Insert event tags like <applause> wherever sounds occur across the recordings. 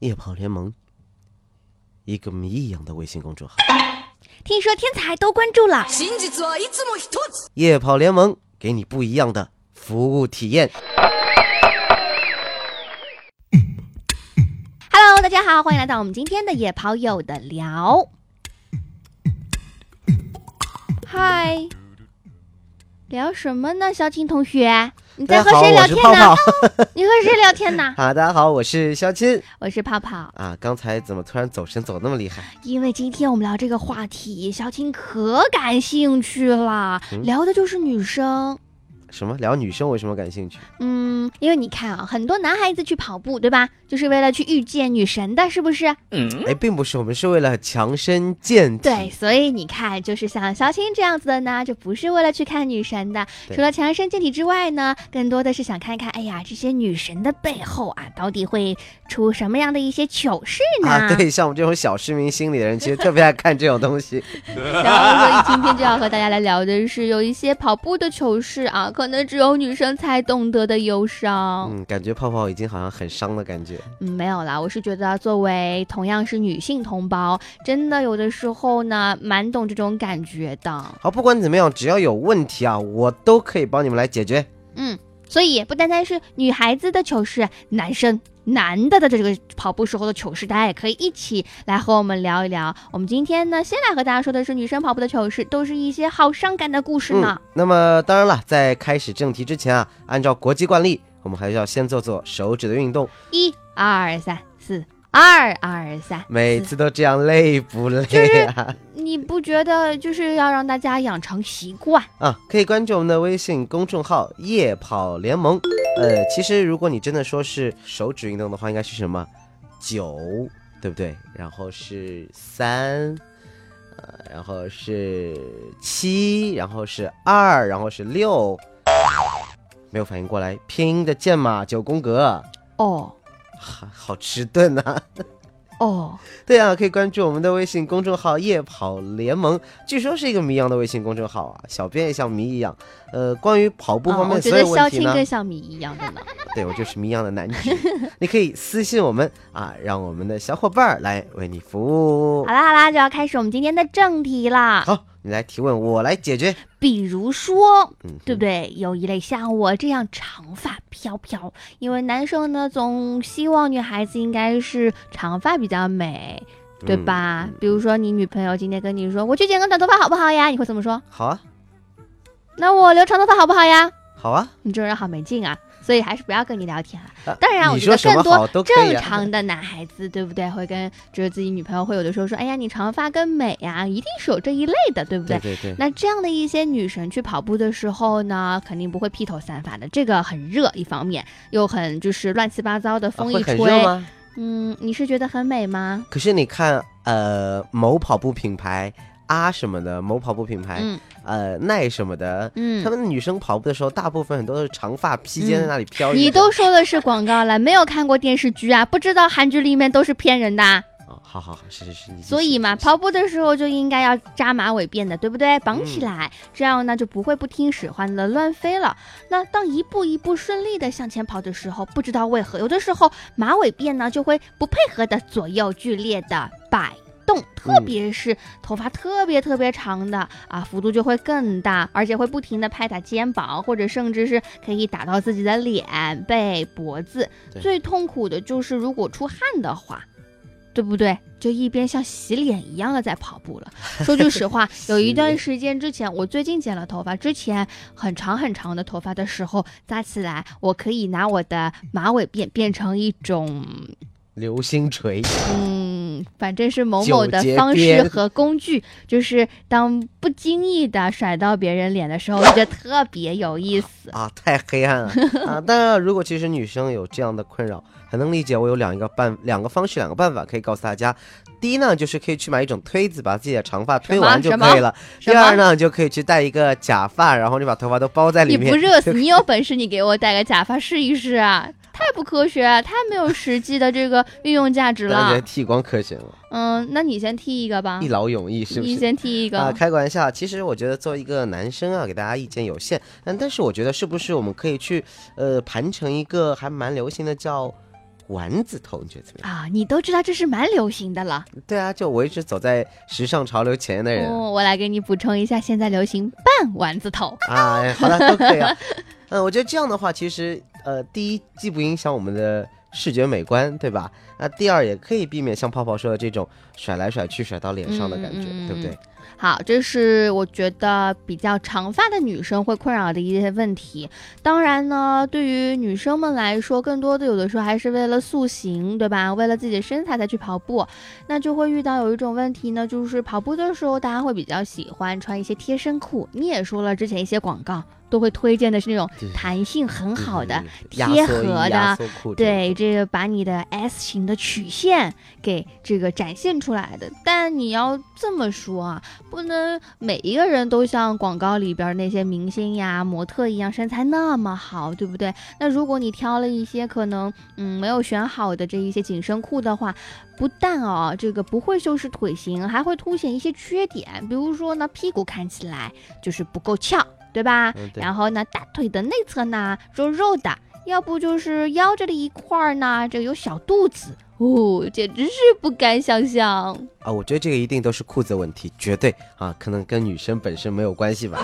夜跑联盟，一个谜一样的微信公众号。听说天才都关注了。真実はいつも一つ。夜跑联盟给你不一样的服务体验。 Hello，大家好，欢迎来到我们今天的野跑友的聊。嗨，聊什么呢，小青同学？ 你在和谁聊天呢？。<laughs> 你和谁聊天呢？啊，大家好，我是肖钦我是泡泡。啊。刚才怎么突然走神走那么厉害？因为今天我们聊这个话题，肖钦可感兴趣了，嗯聊的就是女生。什么聊女生为什么感兴趣？嗯，因为你看啊，很多男孩子去跑步，对吧？就是为了去遇见女神的，是不是？嗯哎，并不是，我们是为了强身健体。对，所以你看，就是像肖青这样子的呢，就不是为了去看女神的。除了强身健体之外呢，更多的是想看看，哎呀，这些女神的背后啊，到底会出什么样的一些糗事呢？啊，对，像我们这种小市民心理的人，其实特别爱看这种东西。<laughs> 然后，所以今天就要和大家来聊的是，有一些跑步的糗事啊，可能只有女生才懂得的忧伤。嗯，感觉泡泡已经好像很伤的感觉。嗯，没有啦，我是觉得作为同样是女性同胞，真的有的时候呢，蛮懂这种感觉的。好，不管怎么样，只要有问题啊，我都可以帮你们来解决。嗯，所以不单单是女孩子的糗事，男生男的的这个跑步时候的糗事，大家也可以一起来和我们聊一聊。我们今天呢，先来和大家说的是女生跑步的糗事，都是一些好伤感的故事呢。嗯，那么当然了，在开始正题之前啊，按照国际惯例，我们还是要先做做手指的运动。一、二、三、四，二、二、三，每次都这样累不累啊？你不觉得就是要让大家养成习惯？啊，可以关注我们的微信公众号“夜跑联盟”。呃，其实如果你真的说是手指运动的话，应该是什么？九，对不对？然后是三，呃，然后是七，然后是二，然后是六。没有反应过来，拼音的键码九宫格，哦好好迟钝呐、哦，<laughs> 对啊，可以关注我们的微信公众号“夜跑联盟”，据说是一个谜一样的微信公众号啊，小编也像谜一样。呃，关于跑步方面所觉得肖有问题呢，青更像谜一样的呢。对 <laughs> 我就是谜一样的男子，你可以私信我们啊，让我们的小伙伴儿来为你服务好。啦好啦，就要开始我们今天的正题啦。好，你来提问，我来解决。比如说，嗯，对不对？有一类像我这样长发飘飘，因为男生呢总希望女孩子应该是长发比较美，对嗯吧？比如说你女朋友今天跟你说我去剪个短头发好不好呀？你会怎么说？好啊，那我留长头发好不好呀？好啊。你这人好没劲啊！所以还是不要跟你聊天了。啊当然，我觉得更多。正常的男孩子，对不对？会跟就是自己女朋友会有的时候说，哎呀，你长发更美呀，一定是有这一类的，对不对对对，那这样的一些女神去跑步的时候呢，肯定不会披头散发的，这个很热，一方面又很就是乱七八糟的啊风一吹，吗？嗯，你是觉得很美吗？可是你看，呃，某跑步品牌啊什么的，某跑步品牌，嗯呃，耐什么的，嗯他，们女生跑步的时候，大部分很多都是长发披肩在那里飘。你都说的是广告了，没有看过电视剧啊，不知道韩剧里面都是骗人的啊。哦，好好好，是是是。所以嘛，跑步的时候就应该要扎马尾辫的，对不对？绑起来，这样呢就不会不听使唤的乱飞了。那当一步一步顺利的向前跑的时候，不知道为何，有的时候马尾辫呢就会不配合的左右剧烈的摆。动，特别是头发特别特别长的啊，幅度就会更大，而且会不停的拍打肩膀，或者甚至是可以打到自己的脸、背、脖子。最痛苦的就是如果出汗的话，对不对？就一边像洗脸一样的在跑步了。说句实话，<laughs> 有一段时间之前，我最近剪了头发，之前很长很长的头发的时候，扎起来，我可以拿我的马尾辫变成一种，流星锤，嗯，反正是某某的方式和工具，就是当不经意的甩到别人脸的时候，我觉得特别有意思。啊，太黑暗了 <laughs> 啊！当然了，如果其实女生有这样的困扰，很能理解。我有两个办两个方式，两个办法可以告诉大家。第一呢，就是可以去买一种推子，把自己的长发推完就可以了。第二呢，就可以去戴一个假发，然后你把头发都包在里面。你不热死，你有本事你给我戴个假发试一试啊！太不科学，太没有实际的这个运用价值了当然觉得。剃光科学了，嗯，那你先剃一个吧一，劳永逸，是不是你？先剃一个。啊，开个玩笑。其实我觉得作为一个男生啊，给大家意见有限，但但是我觉得是不是我们可以去呃盘成一个还蛮流行的叫丸子头，你觉得怎么样？啊，你都知道这是蛮流行的了。对啊，就我一直走在时尚潮流前沿的人。哦，我来给你补充一下，现在流行半丸子头。啊，哎好了，都可以啊。<laughs> 嗯，我觉得这样的话，其实呃，第一既不影响我们的视觉美观，对吧？那第二也可以避免像泡泡说的这种甩来甩去、甩到脸上的感觉，对不对？好，这是我觉得比较长发的女生会困扰的一些问题。当然呢，对于女生们来说，更多的有的时候还是为了塑形，对吧？为了自己的身材才去跑步，那就会遇到有一种问题呢，就是跑步的时候，大家会比较喜欢穿一些贴身裤。你也说了，之前一些广告都会推荐的是那种弹性很好的贴合的对，这个把你的 S 型的曲线给这个展现出来的。但你要这么说啊，不能每一个人都像广告里边那些明星呀、模特一样身材那么好，对不对？那如果你挑了一些可能嗯没有选好的这一些紧身裤的话，不但哦这个不会修饰腿型，还会凸显一些缺点，比如说呢屁股看起来就是不够翘，对吧？嗯对然后呢大腿的内侧呢肉肉的。要不就是腰这里一块儿呢，这个有小肚子哦，简直是不敢想象。啊，我觉得这个一定都是裤子问题，绝对啊，可能跟女生本身没有关系吧。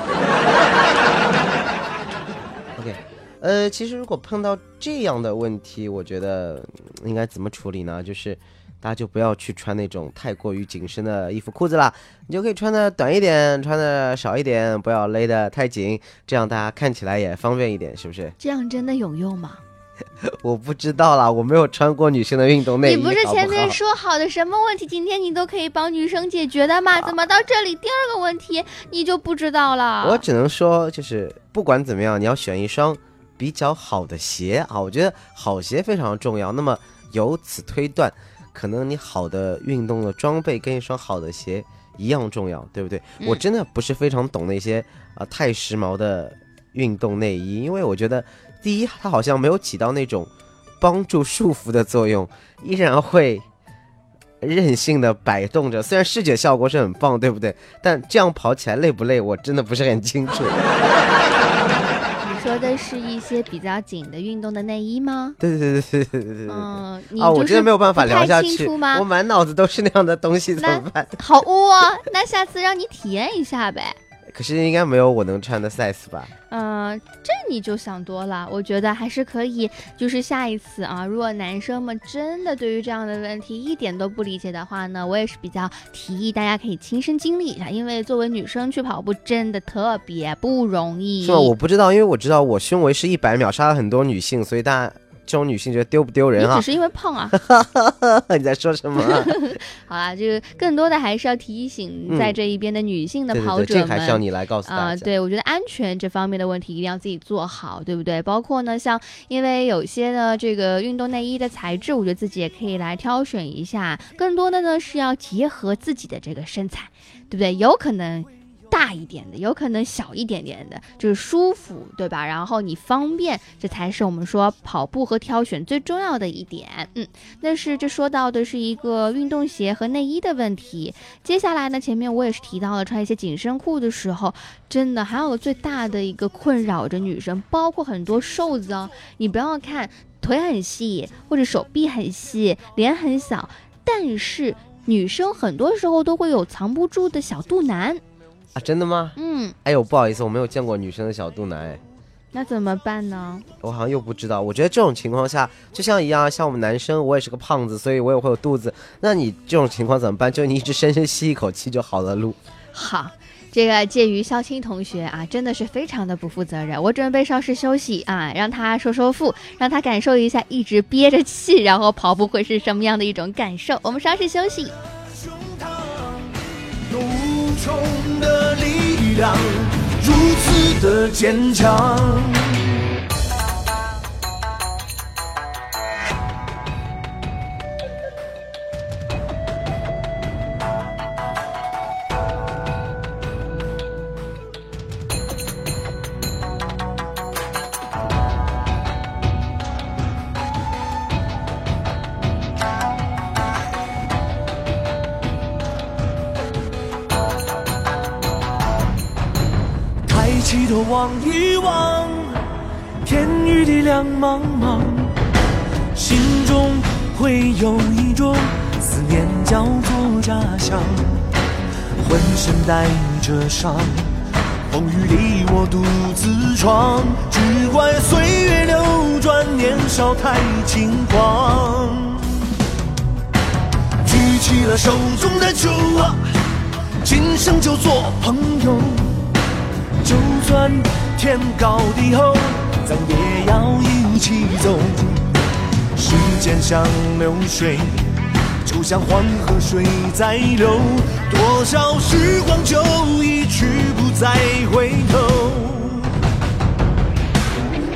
OK，呃，其实如果碰到这样的问题，我觉得嗯应该怎么处理呢？就是大家就不要去穿那种太过于紧身的衣服裤子啦，你就可以穿的短一点，穿的少一点，不要勒得太紧，这样大家看起来也方便一点，是不是？这样真的有用吗？<laughs> 我不知道啦，我没有穿过女生的运动内衣，你不是前面说好的什么问题，今天你都可以帮女生解决的吗？怎么到这里第二个问题你就不知道了？我只能说，就是不管怎么样，你要选一双比较好的鞋啊。我觉得好鞋非常重要。那么由此推断，可能你好的运动的装备跟一双好的鞋一样重要，对不对？嗯我真的不是非常懂那些啊、太时髦的运动内衣，因为我觉得第一，它好像没有起到那种帮助束缚的作用，依然会。任性的摆动着，<laughs> 虽然视觉效果是很棒，对不对？但这样跑起来累不累，我真的不是很清楚。的是一些比较紧的运动的内衣吗？对对对对对对对对。嗯，啊，我真的没有办法聊下去，我满脑子都是那样的东西，怎么办？<laughs> 好污啊！那下次让你体验一下呗。可是应该没有我能穿的 size 吧？嗯，这你就想多了。我觉得还是可以，就是下一次啊，如果男生们真的对于这样的问题一点都不理解的话呢，我也是比较提议大家可以亲身经历一下，因为作为女生去跑步真的特别不容易。是吗？我不知道，因为我知道我胸围是一百秒杀了很多女性，所以大家这种女性觉得丢不丢人啊你只？是因为胖啊。<laughs> 你在说什么啊？<laughs> 好啦，这个更多的还是要提醒嗯在这一边的女性的对对对，跑者们。这个还是要你来告诉啊、大家。对，我觉得安全这方面的问题一定要自己做好，对不对？包括呢，像因为有些呢这个运动内衣的材质，我觉得自己也可以来挑选一下。更多的呢是要结合自己的这个身材，对不对？有可能。大一点的，有可能小一点点的，就是舒服，对吧？然后你方便，这才是我们说跑步和挑选最重要的一点。嗯，但是这说到的是一个运动鞋和内衣的问题。接下来呢，前面我也是提到了穿一些紧身裤的时候，真的还有最大的一个困扰着女生，包括很多瘦子哦。你不要看腿很细，或者手臂很细，脸很小，但是女生很多时候都会有藏不住的小肚腩。啊，真的吗？嗯，哎呦，不好意思，我没有见过女生的小肚腩，哎，那怎么办呢？我好像又不知道。我觉得这种情况下，就像一样，像我们男生，我也是个胖子，所以我也会有肚子。那你这种情况怎么办？就你一直深深吸一口气就好了，路。好。这个介于肖青同学啊，真的是非常的不负责任。我准备稍事休息啊，让他收收腹，让他感受一下一直憋着气然后跑步会是什么样的一种感受。我们稍事休息。胸膛有无穷的力量，如此的坚强。茫茫，心中会有一种思念叫做家乡，浑身带着伤，风雨里我独自闯，只怪岁月流转，年少太轻狂。举起了手中的酒啊，今生就做朋友，就算天高地厚，咱也要一起走。时间像流水，就像黄河水在流，多少时光就一去不再回头。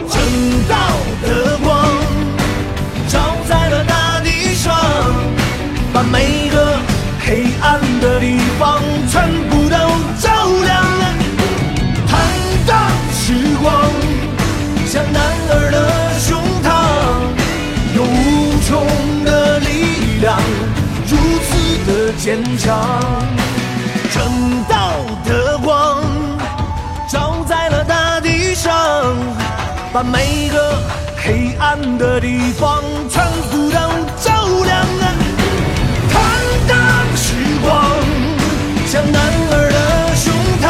正道的光照在了大地上，把每个黑暗的地方像男儿的胸膛，有无穷的力量，如此的坚强。正道的光照在了大地上，把每个黑暗的地方全部都照亮。坦荡时光像男儿的胸膛，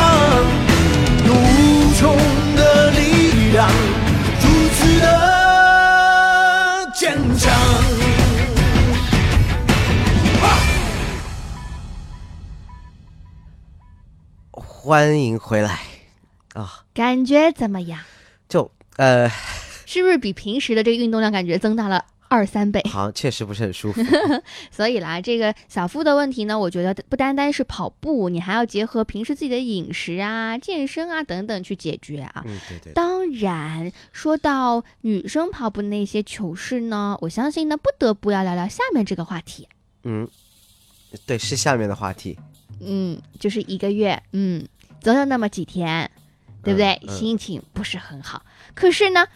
有无穷欢迎回来啊！感觉怎么样？就呃，是不是比平时的这个运动量感觉增大了二三倍？好确实不是很舒服。<laughs> 所以啦，这个小腹的问题呢，我觉得不单单是跑步，你还要结合平时自己的饮食啊、健身啊等等去解决啊。嗯，对对。当然，说到女生跑步那些糗事呢，我相信呢，不得不要聊聊下面这个话题。嗯，对，是下面的话题。嗯，就是一个月，嗯，总有那么几天，对不对？嗯嗯心情不是很好，可是呢，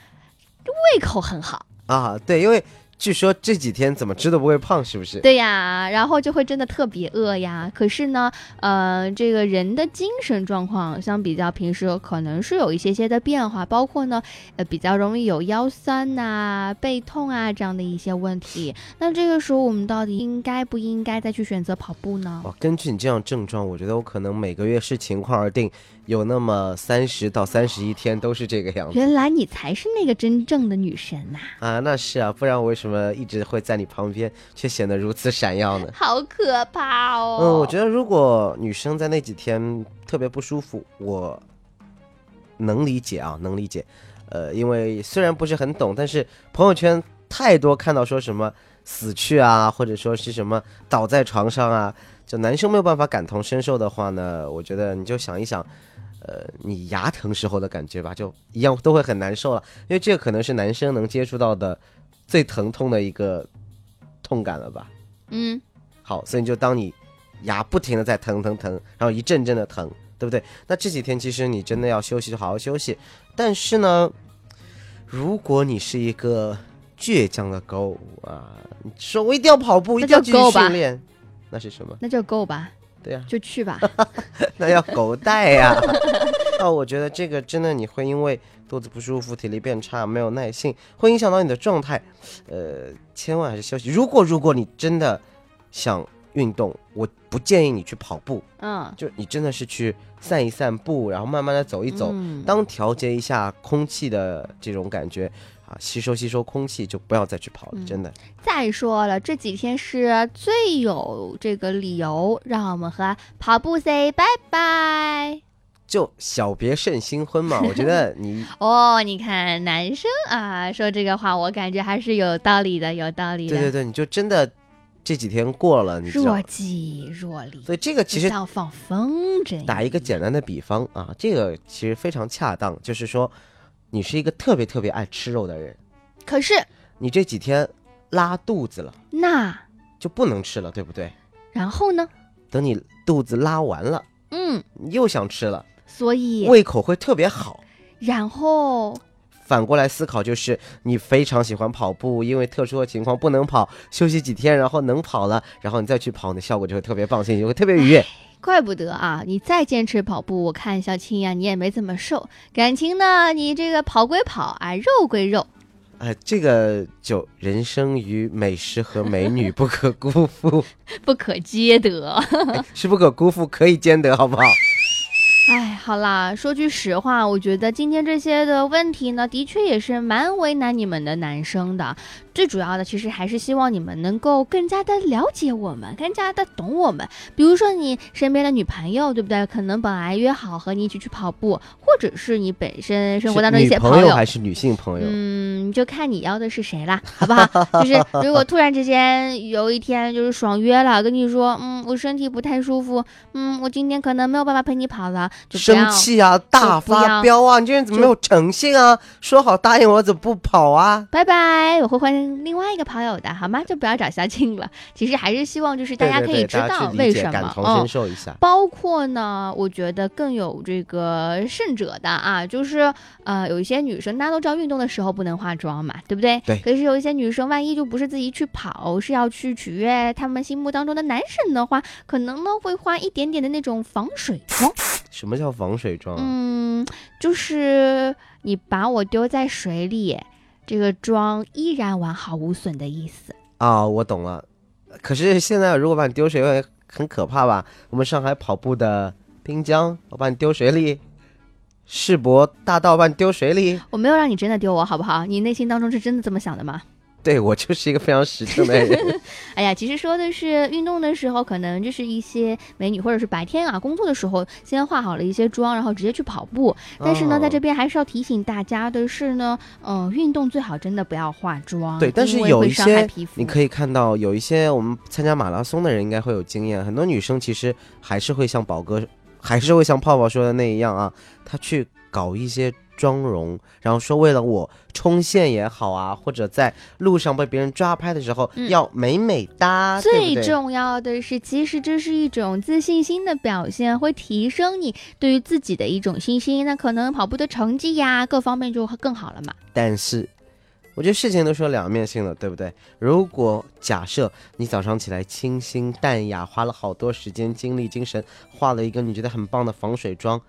胃口很好。啊，对，因为据说这几天怎么吃都不会胖，是不是？对呀，然后就会真的特别饿呀。可是呢，呃，这个人的精神状况相比较平时可能是有一些些的变化，包括呢，呃，比较容易有腰酸呐、背痛啊这样的一些问题。那这个时候我们到底应该不应该再去选择跑步呢？哦，根据你这样症状，我觉得我可能每个月视情况而定，有那么三十到三十一天都是这个样子原来你才是那个真正的女神呐、啊。那是啊，不然我为什么一直会在你旁边，却显得如此闪耀呢？好可怕哦！嗯，我觉得如果女生在那几天特别不舒服，我能理解啊，能理解。呃，因为虽然不是很懂，但是朋友圈太多看到说什么死去啊，或者说是什么倒在床上啊，就男生没有办法感同身受的话呢，我觉得你就想一想，呃，你牙疼时候的感觉吧，就一样都会很难受了，因为这个可能是男生能接触到的最疼痛的一个痛感了吧。嗯，好，所以你就当你牙不停的在疼疼疼，然后一阵阵的疼，对不对？那这几天其实你真的要休息，就好好休息。但是呢，如果你是一个倔强的狗啊，你说我一定要跑步，一定要继续就够吧训练，那是什么？那就够吧，对呀、就去吧。<laughs> 那要狗带呀。<laughs> 啊，我觉得这个真的你会因为肚子不舒服、体力变差、没有耐性，会影响到你的状态。呃，千万还是休息。如果如果你真的想运动，我不建议你去跑步，嗯，就你真的是去散一散步，然后慢慢的走一走，嗯当调节一下空气的这种感觉啊，吸收吸收空气，就不要再去跑了，嗯真的。再说了，这几天是最有这个理由让我们和跑步 say 拜拜。就小别胜新婚嘛，我觉得 <laughs> 你哦，你看男生啊说这个话，我感觉还是有道理的，有道理的。对对对，你就真的这几天过了，你若。即若离，所以这个其实像放风筝。打一个简单的比方啊，这个其实非常恰当，就是说，你是一个特别特别爱吃肉的人，可是你这几天拉肚子了，那就不能吃了，对不对？然后呢？等你肚子拉完了，嗯，你又想吃了，所以胃口会特别好。然后反过来思考，就是你非常喜欢跑步，因为特殊的情况不能跑，休息几天，然后能跑了，然后你再去跑，你的效果就会特别棒，心情就会特别愉悦。怪不得啊，你再坚持跑步，我看小青呀，你也没怎么瘦。感情呢，你这个跑归跑啊，肉归肉。哎，这个就人生与美食和美女不可辜负，<laughs> 不可皆得。是不可辜负，可以兼得，好不好？哎，好啦，说句实话，我觉得今天这些的问题呢，的确也是蛮为难你们的男生的。最主要的，其实还是希望你们能够更加的了解我们，更加的懂我们。比如说你身边的女朋友，对不对？可能本来约好和你一起去跑步，或者是你本身生活当中一些朋友，还是女性朋友？嗯，就看你要的是谁啦，好不好？<laughs> 就是如果突然之间有一天就是爽约了，跟你说，嗯，我身体不太舒服，嗯，我今天可能没有办法陪你跑了，就生气啊，大发飙啊！你这人怎么没有诚信啊？说好答应我，怎么不跑啊？拜拜，我会换另外一个跑友的，好吗？就不要找小静了。其实还是希望就是大家可以知道为什么，感同身受一下。包括呢，我觉得更有这个甚者的啊，就是呃，有一些女生大家都知道运动的时候不能化妆嘛，对不对？对。可是有一些女生，万一就不是自己去跑，是要去取悦他们心目当中的男神的话，可能呢会化一点点的那种防水妆。什么叫防水妆？嗯，就是你把我丢在水里。这个妆依然完好无损的意思啊，我懂了。可是现在如果把你丢水会很可怕吧？我们上海跑步的滨江，我把你丢水里；世博大道把你丢水里。我没有让你真的丢我，好不好？你内心当中是真的这么想的吗？对我就是一个非常实诚的人。<laughs> 哎呀，其实说的是运动的时候，可能就是一些美女，或者是白天啊工作的时候，先化好了一些妆，然后直接去跑步。但是呢，在这边还是要提醒大家的是呢，嗯，运动最好真的不要化妆。对，但是有一些你可以看到，有一些我们参加马拉松的人应该会有经验，很多女生其实还是会像宝哥，还是会像泡泡说的那一样啊，她去搞一些。妆容，然后说为了我冲线也好啊，或者在路上被别人抓拍的时候要美美哒。最重要的是，其实这是一种自信心的表现，会提升你对于自己的一种信心。那可能跑步的成绩呀，各方面就会更好了嘛。但是，我觉得事情都是有两面性的，对不对？如果假设你早上起来清新淡雅，花了好多时间、精力、精神，化了一个你觉得很棒的防水妆。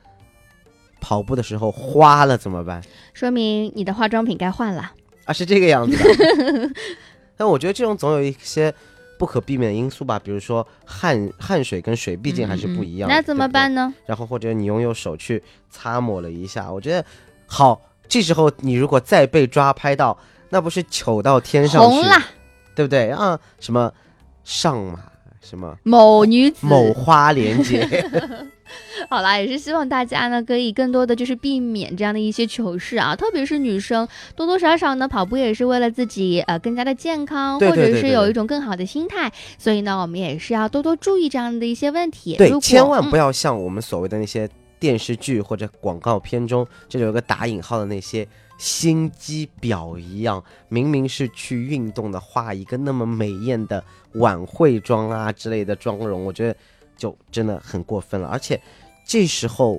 跑步的时候花了怎么办？说明你的化妆品该换了啊，是这个样子的。<laughs> 但我觉得这种总有一些不可避免的因素吧，比如说汗汗水跟水毕竟还是不一样。那怎么办呢？然后或者你用用手去擦抹了一下，我觉得好。这时候你如果再被抓拍到，那不是糗到天上去了，对不对啊？什么上马什么某女子某花连接。<laughs> 好啦，也是希望大家呢可以更多的就是避免这样的一些糗事啊，特别是女生，多多少少呢跑步也是为了自己呃更加的健康，或者是有一种更好的心态，所以呢我们也是要多多注意这样的一些问题。对，千万不要像我们所谓的那些电视剧或者广告片中，这里有个打引号的那些心机婊一样，明明是去运动的，画一个那么美艳的晚会妆啊之类的妆容，我觉得。就真的很过分了，而且这时候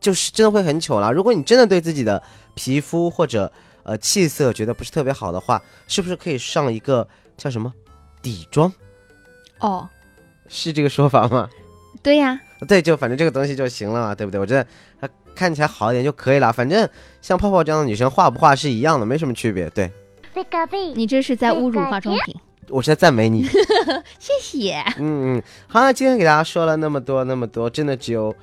就是真的会很糗了。如果你真的对自己的皮肤或者呃气色觉得不是特别好的话，是不是可以上一个叫什么底妆？哦，是这个说法吗？对呀，对，就反正这个东西就行了嘛，对不对？我觉得它看起来好一点就可以了。反正像泡泡这样的女生画不画是一样的，没什么区别。对，你这是在侮辱化妆品。我是在赞美你，<laughs> 谢谢。嗯嗯，好了，今天给大家说了那么多那么多，真的只有。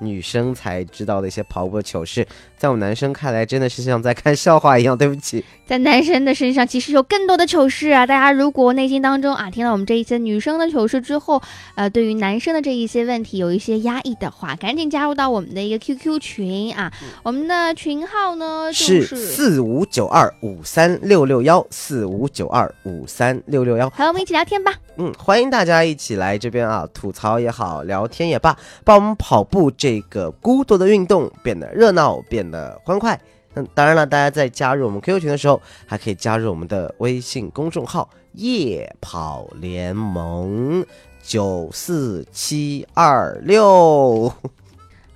女生才知道的一些跑步的糗事，在我们男生看来真的是像在看笑话一样。对不起，在男生的身上其实有更多的糗事啊！大家如果内心当中啊听到我们这一些女生的糗事之后，呃，对于男生的这一些问题有一些压抑的话，赶紧加入到我们的一个 QQ 群啊！我们的群号呢是四五九二五三六六幺四五九二五三六六幺，和我们一起聊天吧。嗯，欢迎大家一起来这边啊，吐槽也好，聊天也罢，帮我们跑步这个孤独的运动变得热闹，变得欢快。那当然了，大家在加入我们 QQ 群的时候，还可以加入我们的微信公众号“夜跑联盟九四七二六”。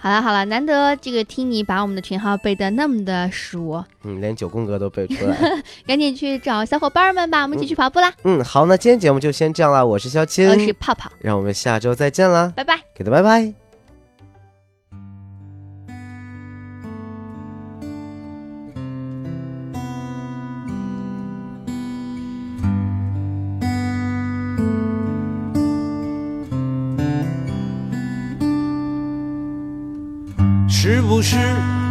好了好了，难得这个听你把我们的群号背的那么的熟，嗯，连九宫格都背出来，<laughs> 赶紧去找小伙伴们吧，我们一起去跑步啦。嗯，好，那今天节目就先这样了，我是肖青，我是泡泡，让我们下周再见啦，拜拜，给他拜拜。